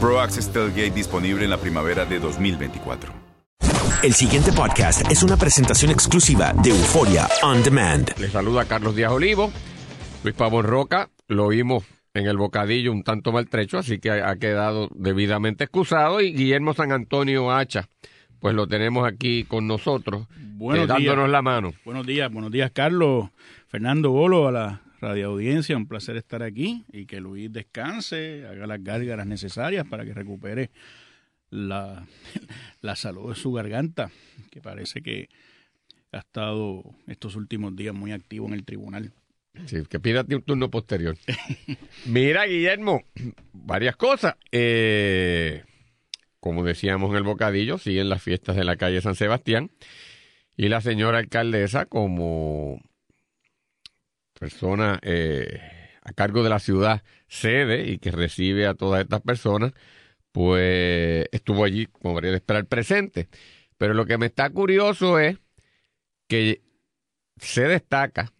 Pro Access Tailgate disponible en la primavera de 2024. El siguiente podcast es una presentación exclusiva de Euforia On Demand. Les saluda Carlos Díaz Olivo. Luis Pavón Roca, lo vimos en el bocadillo un tanto maltrecho, así que ha quedado debidamente excusado. Y Guillermo San Antonio Hacha, pues lo tenemos aquí con nosotros, eh, dándonos la mano. Buenos días, buenos días, Carlos. Fernando Bolo, a la radio audiencia, un placer estar aquí y que Luis descanse, haga las gárgaras necesarias para que recupere la, la salud de su garganta, que parece que ha estado estos últimos días muy activo en el tribunal. Sí, que pídate un turno posterior. Mira, Guillermo, varias cosas. Eh, como decíamos en el bocadillo, siguen las fiestas de la calle San Sebastián. Y la señora alcaldesa, como persona eh, a cargo de la ciudad sede y que recibe a todas estas personas, pues estuvo allí, como debería de esperar, presente. Pero lo que me está curioso es que se destaca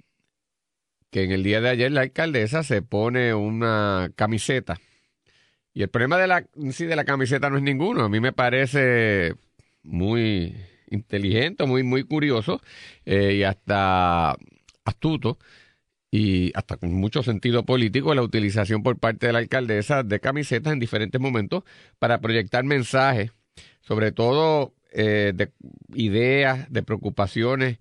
que en el día de ayer la alcaldesa se pone una camiseta. Y el problema de la, sí, de la camiseta no es ninguno. A mí me parece muy inteligente, muy, muy curioso eh, y hasta astuto y hasta con mucho sentido político la utilización por parte de la alcaldesa de camisetas en diferentes momentos para proyectar mensajes, sobre todo eh, de ideas, de preocupaciones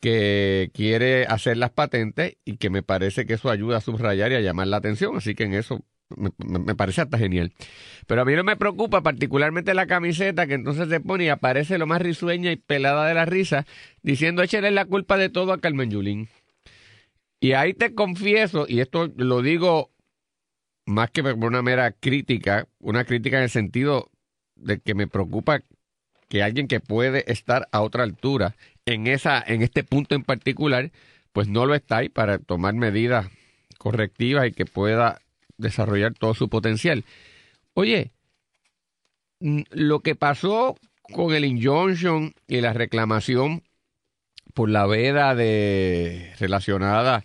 que quiere hacer las patentes y que me parece que eso ayuda a subrayar y a llamar la atención, así que en eso me, me, parece hasta genial. Pero a mí no me preocupa particularmente la camiseta que entonces se pone y aparece lo más risueña y pelada de la risa diciendo échale la culpa de todo a Carmen Yulín. Y ahí te confieso, y esto lo digo más que por una mera crítica, una crítica en el sentido de que me preocupa que alguien que puede estar a otra altura en esa en este punto en particular, pues no lo está ahí para tomar medidas correctivas y que pueda desarrollar todo su potencial. Oye, lo que pasó con el injunction y la reclamación por la veda de relacionada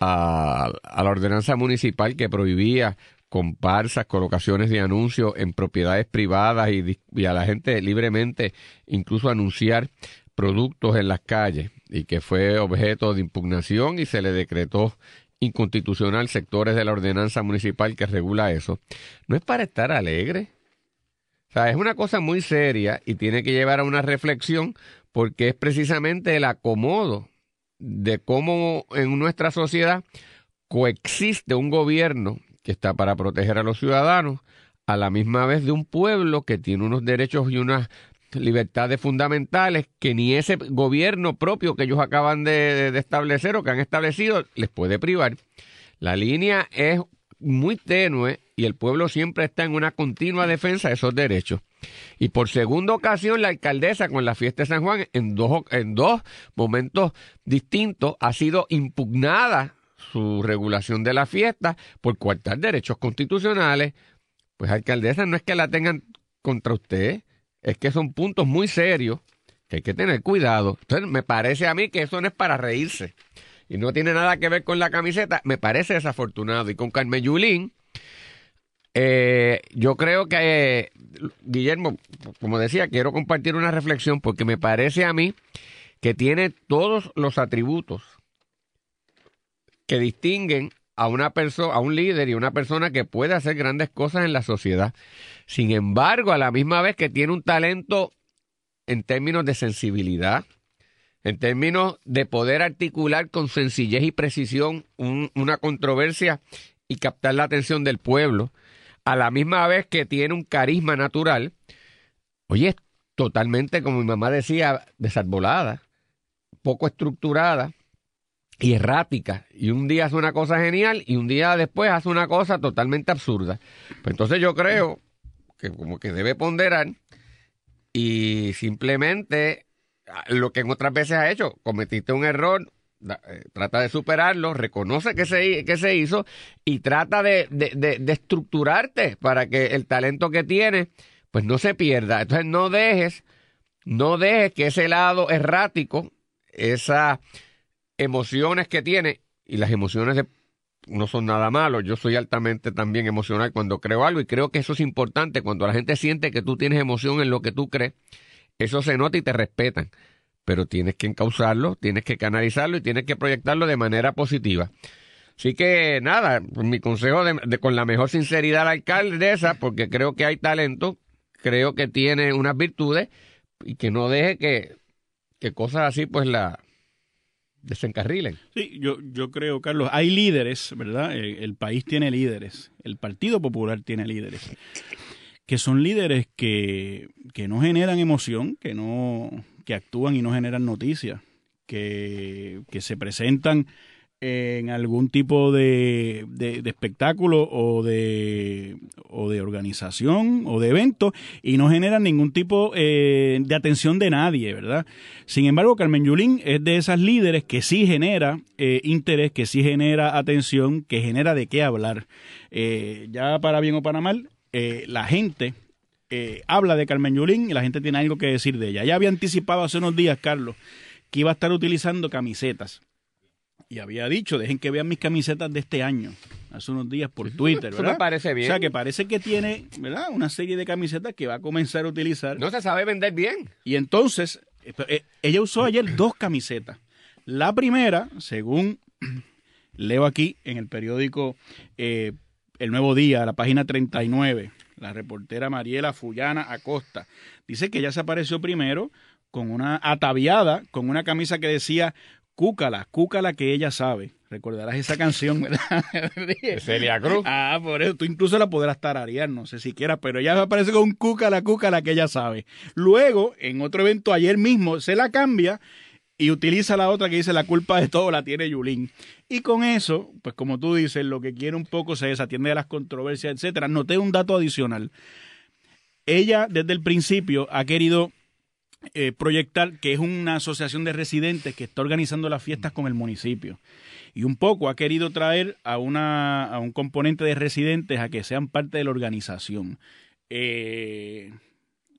a, la ordenanza municipal que prohibía comparsas, colocaciones de anuncios en propiedades privadas y, y, a la gente libremente incluso anunciar productos en las calles y que fue objeto de impugnación y se le decretó inconstitucional sectores de la ordenanza municipal que regula eso. No es para estar alegre. O sea, es una cosa muy seria y tiene que llevar a una reflexión porque es precisamente el acomodo de cómo en nuestra sociedad coexiste un gobierno que está para proteger a los ciudadanos, a la misma vez de un pueblo que tiene unos derechos y unas libertades fundamentales que ni ese gobierno propio que ellos acaban de, de establecer o que han establecido les puede privar. La línea es muy tenue y el pueblo siempre está en una continua defensa de esos derechos. Y por segunda ocasión, la alcaldesa con la fiesta de San Juan, en dos, en dos momentos distintos, ha sido impugnada su regulación de la fiesta por coartar derechos constitucionales. Pues alcaldesa, no es que la tengan contra usted, es que son puntos muy serios que hay que tener cuidado. Entonces, me parece a mí que eso no es para reírse y no tiene nada que ver con la camiseta, me parece desafortunado. Y con Carmen Yulín, eh, yo creo que, Guillermo, como decía, quiero compartir una reflexión porque me parece a mí que tiene todos los atributos que distinguen a una persona, a un líder y una persona que puede hacer grandes cosas en la sociedad. Sin embargo, a la misma vez que tiene un talento en términos de sensibilidad, en términos de poder articular con sencillez y precisión una controversia y captar la atención del pueblo, a la misma vez que tiene un carisma natural, oye, es totalmente, como mi mamá decía, desarbolada, poco estructurada y errática. Y un día hace una cosa genial y un día después hace una cosa totalmente absurda. Pues entonces yo creo que como que debe ponderar y simplemente ah, lo que en otras veces ha hecho, cometiste un error, eh, trata de superarlo, reconoce que se, que se hizo y trata de, de, de, estructurarte para que el talento que tienes pues no se pierda. Entonces no dejes, no dejes que ese lado errático, esas emociones que tiene, y las emociones no son nada malo, yo soy altamente también emocional cuando creo algo y creo que eso es importante, cuando la gente siente que tú tienes emoción en lo que tú crees, eso se nota y te respetan pero tienes que encauzarlo, tienes que canalizarlo y tienes que proyectarlo de manera positiva. Así que nada, mi consejo de, con la mejor sinceridad al alcalde esa, porque creo que hay talento, creo que tiene unas virtudes y que no deje que, que cosas así pues la desencarrilen. Sí, yo, yo creo, Carlos, hay líderes, ¿verdad? El, el país tiene líderes, el Partido Popular tiene líderes, que son líderes que, que no generan emoción, que no que actúan y no generan noticias, que, se presentan en algún tipo de, de, espectáculo o de, o de organización o de evento y no generan ningún tipo eh, de atención de nadie, ¿verdad? Sin embargo, Carmen Yulín es de esas líderes que sí genera eh, interés, que sí genera atención, que genera de qué hablar. Eh, ya para bien o para mal, la gente eh, habla de Carmen Yulín y la gente tiene algo que decir de ella. Ya había anticipado hace unos días, Carlos, que iba a estar utilizando camisetas. Y había dicho, dejen que vean mis camisetas de este año, hace unos días por Twitter, ¿verdad? Eso me parece bien. O sea, que parece que tiene, ¿verdad? Una serie de camisetas que va a comenzar a utilizar. No se sabe vender bien. Y entonces, eh, eh, ella usó ayer dos camisetas. La primera, según leo aquí en el periódico El Nuevo Día, la página 39, la reportera Mariela Fullana Acosta. Dice que ella se apareció primero con una ataviada, con una camisa que decía Cúcala, Cúcala que ella sabe. Recordarás esa canción, ¿verdad? Celia Cruz. Ah, por eso tú incluso la podrás tararear, no sé siquiera, pero ella aparece con Cúcala, Cúcala que ella sabe. Luego, en otro evento ayer mismo, se la cambia y utiliza la otra que dice la culpa de todo la tiene Yulín. Y con eso, pues como tú dices, lo que quiere un poco se desatiende de las controversias, etcétera. Noté un dato adicional. Ella desde el principio ha querido eh, proyectar que es una asociación de residentes que está organizando las fiestas con el municipio. Y un poco ha querido traer a, una, a un componente de residentes a que sean parte de la organización. Eh,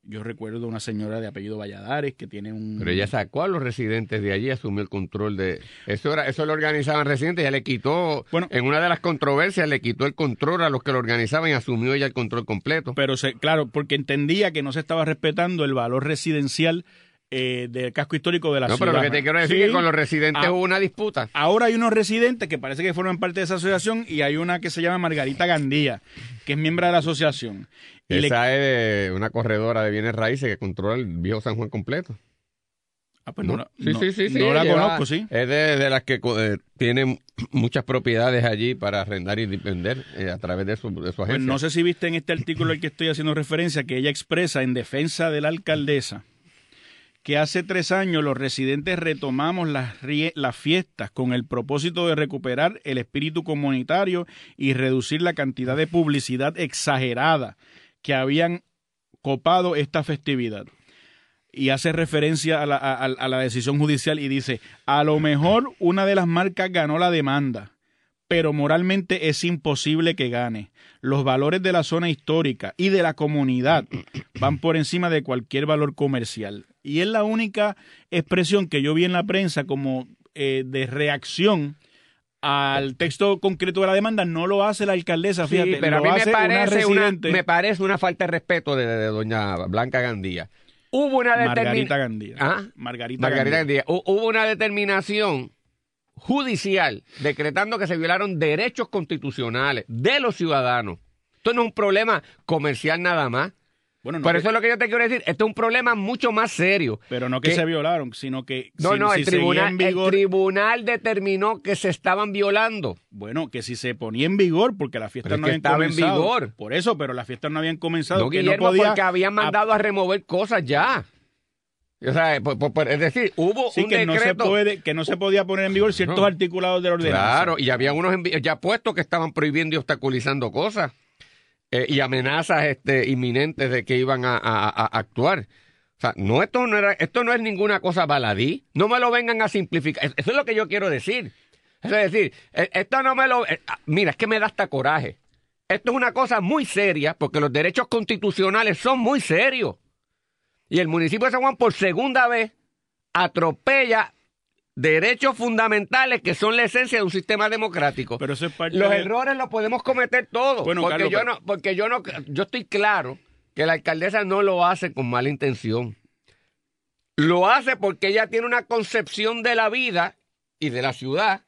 yo recuerdo una señora de apellido Valladares que tiene un... Pero ella sacó a los residentes de allí, asumió el control de... Eso era, eso lo organizaban residentes, ella le quitó, bueno, en una de las controversias le quitó el control a los que lo organizaban y asumió ella el control completo. Pero se, claro, porque entendía que no se estaba respetando el valor residencial eh, del casco histórico de la ciudad. No, pero lo que te quiero decir es que con los residentes ah, hubo una disputa. Ahora hay unos residentes que parece que forman parte de esa asociación y hay una que se llama Margarita Gandía, que es miembro de la asociación. Esa es una corredora de bienes raíces que controla el viejo San Juan completo. Ah, pues no, sí, sí, sí, sí, no la conozco, sí. Es de, las que eh, tienen muchas propiedades allí para arrendar y vender eh, a través de su, de su pues agencia. Pues no sé si viste en este artículo al que estoy haciendo referencia que ella expresa en defensa de la alcaldesa que hace tres años los residentes retomamos las, fiestas con el propósito de recuperar el espíritu comunitario y reducir la cantidad de publicidad exagerada que habían copado esta festividad. Y hace referencia a la decisión judicial y dice, a lo mejor una de las marcas ganó la demanda, pero moralmente es imposible que gane. Los valores de la zona histórica y de la comunidad van por encima de cualquier valor comercial. Y es la única expresión que yo vi en la prensa como eh, de reacción al texto concreto de la demanda no lo hace la alcaldesa, fíjate. pero a mí me parece una, me parece una falta de respeto de, doña Blanca Gandía. Hubo una determinación. Margarita Gandía. ¿Ah? Margarita, Gandía. Hubo una determinación judicial decretando que se violaron derechos constitucionales de los ciudadanos. Esto no es un problema comercial nada más. Bueno, no Por que- eso es lo que yo te quiero decir. Esto es un problema mucho más serio. pero no que, que- se violaron, sino que No, si, no, si el, tribunal, en vigor, el tribunal determinó que se estaban violando. bueno, que si se ponía en vigor, porque las fiestas no habían estaba en comenzado. vigor. Por eso, pero las fiestas no habían comenzado, No, que Guillermo, no podía porque habían mandado a remover cosas ya. O sea, por- por- por- es decir, hubo Sí, un que no, se decreto. puede, que no se podía poner en vigor ciertos No. articulados de la ordenanza. Claro, y había unos ya puestos que estaban prohibiendo y obstaculizando cosas eh, y amenazas este, inminentes de que iban a, a- actuar. O sea, no esto no era, esto no es ninguna cosa baladí. No me lo vengan a simplificar. Es- Eso es lo que yo quiero decir. Es decir, eh, esto no me lo. eh, ah, mira, es que me da hasta coraje. Esto es una cosa muy seria porque los derechos constitucionales son muy serios. Y el municipio de San Juan por segunda vez atropella derechos fundamentales que son la esencia de un sistema democrático. Pero eso es parte Los de- errores los podemos cometer todos. Bueno, porque Carlos, yo pero- no, porque yo no, yo estoy claro que la alcaldesa no lo hace con mala intención. Lo hace porque ella tiene una concepción de la vida y de la ciudad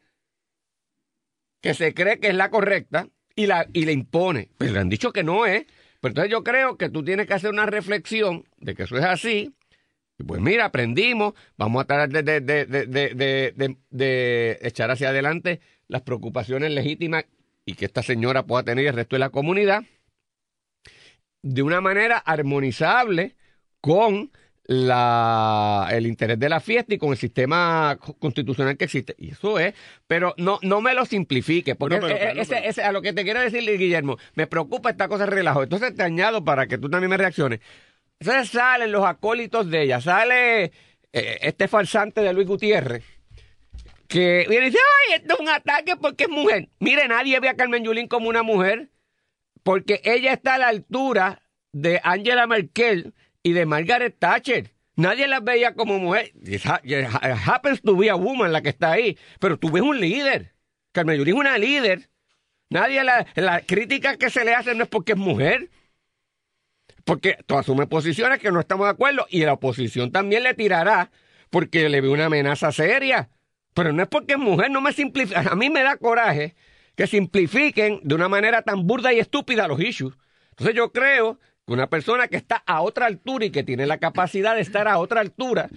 que se cree que es la correcta y la y le impone. Pero le han dicho que no es. Pero entonces yo creo que tú tienes que hacer una reflexión de que eso es así. Y pues mira, aprendimos, vamos a tratar de, de- de- de- echar hacia adelante las preocupaciones legítimas y que esta señora pueda tener y el resto de la comunidad de una manera armonizable con la, el interés de la fiesta y con el sistema co- constitucional que existe. Y eso es, pero no, no me lo simplifique, porque Bueno, pero, e- Carlos, ese- pero- ese- a lo que te quiero decir, Guillermo, me preocupa esta cosa de relajo. Entonces te añado para que tú también me reacciones. Entonces salen los acólitos de ella, sale eh, este farsante de Luis Gutiérrez, que viene y dice, ay, esto es un ataque porque es mujer. Mire, nadie ve a Carmen Yulín como una mujer, porque ella está a la altura de Angela Merkel y de Margaret Thatcher. Nadie las veía como mujer. It ha- it happens to be a woman la que está ahí, pero tú ves un líder. Carmen Yulín es una líder. Nadie la, la crítica que se le hace no es porque es mujer. Porque tú asumes posiciones que no estamos de acuerdo y la oposición también le tirará porque le ve una amenaza seria. Pero no es porque es mujer, no me simplifica. A mí me da coraje que simplifiquen de una manera tan burda y estúpida los issues. Entonces yo creo que una persona que está a otra altura y que tiene la capacidad de estar a otra altura,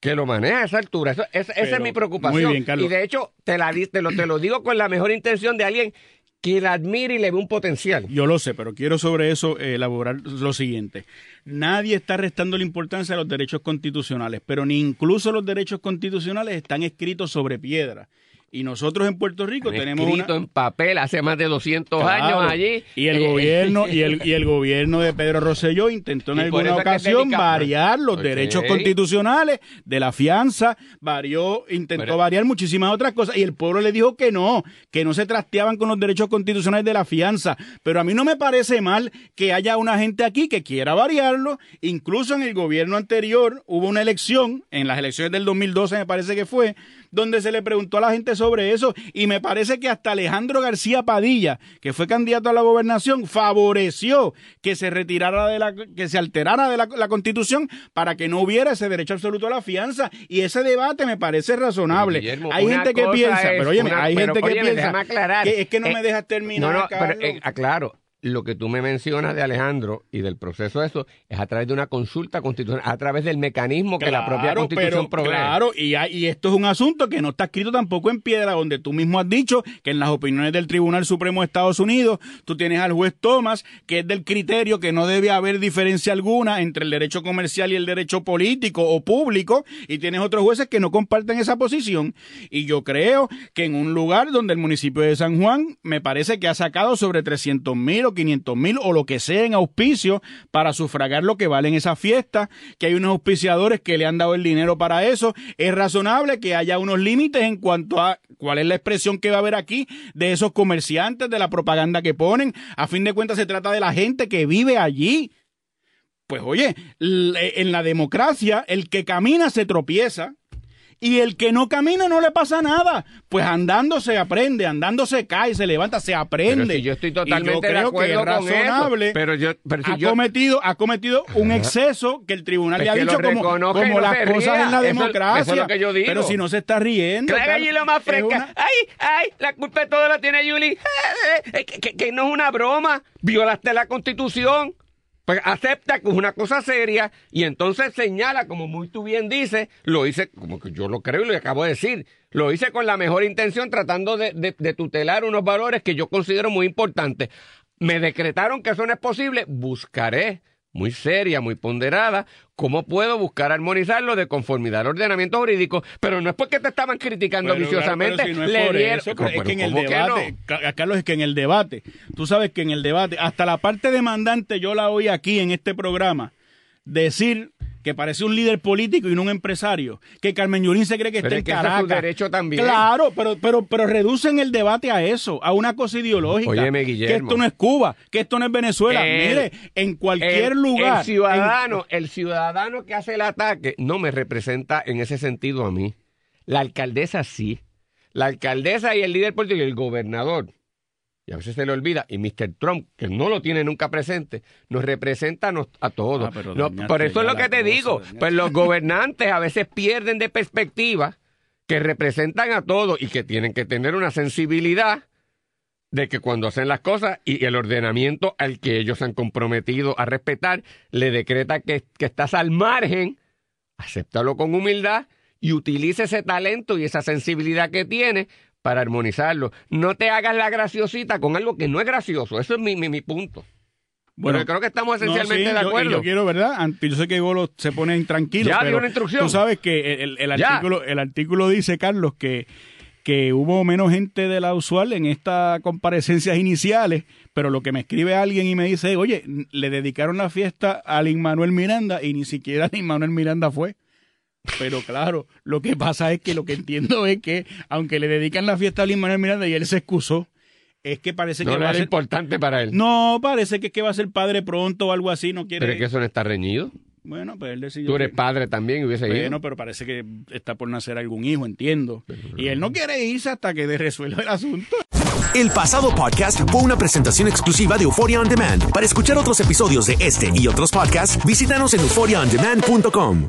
que lo maneja a esa altura. Eso- esa, esa es mi preocupación. muy bien, Carlos. Y de hecho, te, la, te, lo, te lo digo con la mejor intención de alguien que la admire y le ve un potencial. Yo lo sé, pero quiero sobre eso eh, elaborar lo siguiente. Nadie está restando la importancia a los derechos constitucionales, pero ni incluso los derechos constitucionales están escritos sobre piedra. Y nosotros en Puerto Rico Han tenemos escrito una... en papel hace más de 200 Claro. años allí. Y el Eh, gobierno y el, y el gobierno de Pedro Rosselló intentó en alguna ocasión variar los derechos constitucionales de la fianza, varió, intentó Pero- variar muchísimas otras cosas y el pueblo le dijo que no, que no se trasteaban con los derechos constitucionales de la fianza. Pero a mí no me parece mal que haya una gente aquí que quiera variarlo. Incluso en el gobierno anterior hubo una elección, en las elecciones del 2012 me parece que fue, donde se le preguntó a la gente sobre eso y me parece que hasta Alejandro García Padilla, que fue candidato a la gobernación, favoreció que se retirara de la que se alterara de la, la Constitución para que no hubiera ese derecho absoluto a la fianza y ese debate me parece razonable. Guillermo, hay gente que piensa, es pero una- hay pero, gente que óyeme, piensa que es que no Eh, me dejas terminar. No, no, pero Carlos. eh, aclaro, lo que tú me mencionas de Alejandro y del proceso de eso es a través de una consulta constitucional, a través del mecanismo que la propia constitución pero, provee. Claro, y, hay- y esto es un asunto que no está escrito tampoco en piedra, donde tú mismo has dicho que en las opiniones del Tribunal Supremo de Estados Unidos, tú tienes al juez Thomas, que es del criterio que no debe haber diferencia alguna entre el derecho comercial y el derecho político o público, y tienes otros jueces que no comparten esa posición. Y yo creo que en un lugar donde el municipio de San Juan me parece que ha sacado sobre 300 mil o 500 mil o lo que sea en auspicio para sufragar lo que valen esas fiestas, que hay unos auspiciadores que le han dado el dinero para eso. Es razonable que haya unos límites en cuanto a cuál es la expresión que va a haber aquí de esos comerciantes, de la propaganda que ponen. A fin de cuentas se trata de la gente que vive allí. Pues oye, en la democracia el que camina se tropieza Y el que no camina no le pasa nada. Pues andando se aprende, andando se cae, se levanta, se aprende. Pero si yo estoy Y yo totalmente de creo acuerdo que es eso, razonable. pero yo- pero si ha, yo- cometido, ha cometido un exceso que el tribunal le ha dicho como, no las cosas en la Eso- democracia. eso es lo que yo digo. Pero si no se está riendo. Claro, allí lo más es fresca. una- Ay, ay, la culpa de todo la tiene Yuli. Que, que- que no es una broma. Violaste la constitución. Pues acepta que es una cosa seria y entonces señala, como muy tú bien dices, lo hice, como que yo lo creo y lo acabo de decir, lo hice con la mejor intención tratando de, de- de tutelar unos valores que yo considero muy importantes. Me decretaron que eso no es posible, buscaré muy seria, muy ponderada, cómo puedo buscar armonizarlo de conformidad al ordenamiento jurídico, pero no es porque te estaban criticando Pero, viciosamente, claro, pero si no es le por dieron- eso, Pero, es que en el ¿cómo que debate, no? Carlos, es que en el debate, tú sabes que en el debate, hasta la parte demandante yo la oí aquí en este programa, decir que parece un líder político y no un empresario, que Carmen Yulín se cree que Pero está es en que ese es su derecho también. Claro, pero, pero, pero reducen el debate a eso, a una cosa ideológica. Óyeme, que Guillermo. esto no es Cuba, que esto no es Venezuela. El- Mire, en cualquier el, lugar. El ciudadano, el ciudadano que hace el ataque no me representa en ese sentido a mí. La alcaldesa sí. La alcaldesa y el líder político y el gobernador. Y a veces se le olvida, y Mr. Trump, que no lo tiene nunca presente, nos representa a, nos- a todos. Ah, No, por eso es lo que te cosa, digo. dañaste. Pues los gobernantes a veces pierden de perspectiva que representan a todos y que tienen que tener una sensibilidad de que cuando hacen las cosas y el ordenamiento al que ellos se han comprometido a respetar le decreta que, que estás al margen, acéptalo con humildad y utilice ese talento y esa sensibilidad que tienes para armonizarlo. No te hagas la graciosita con algo que no es gracioso. Eso es mi, mi, mi punto. Bueno, creo que estamos No, esencialmente sí, de yo- acuerdo. Yo, quiero, ¿verdad? Yo sé que Golo se pone intranquilo. Ya, pero dio una instrucción. Tú sabes que el, el artículo, el artículo dice, Carlos, que, que hubo menos gente de la usual en estas comparecencias iniciales, pero lo que me escribe alguien y me dice, oye, le dedicaron la fiesta a Lin Manuel Miranda y ni siquiera Lin Manuel Miranda fue. Pero claro, lo que pasa es que lo que entiendo es que, aunque le dedican la fiesta a Lin Manuel Miranda y él se excusó, es que parece no que no va a era ser... importante para él. No, parece que, es que va a ser padre pronto o algo así, no quiere... Pero es que eso no está reñido. Bueno, pues él decidió. Tú eres que- padre también y hubiese ido. Bueno, pero parece que está por nacer algún hijo, entiendo. Y él no quiere irse hasta que resuelva el asunto. El pasado podcast fue una presentación exclusiva de Euphoria On Demand. Para escuchar otros episodios de este y otros podcasts, visítanos en euphoriaondemand.com.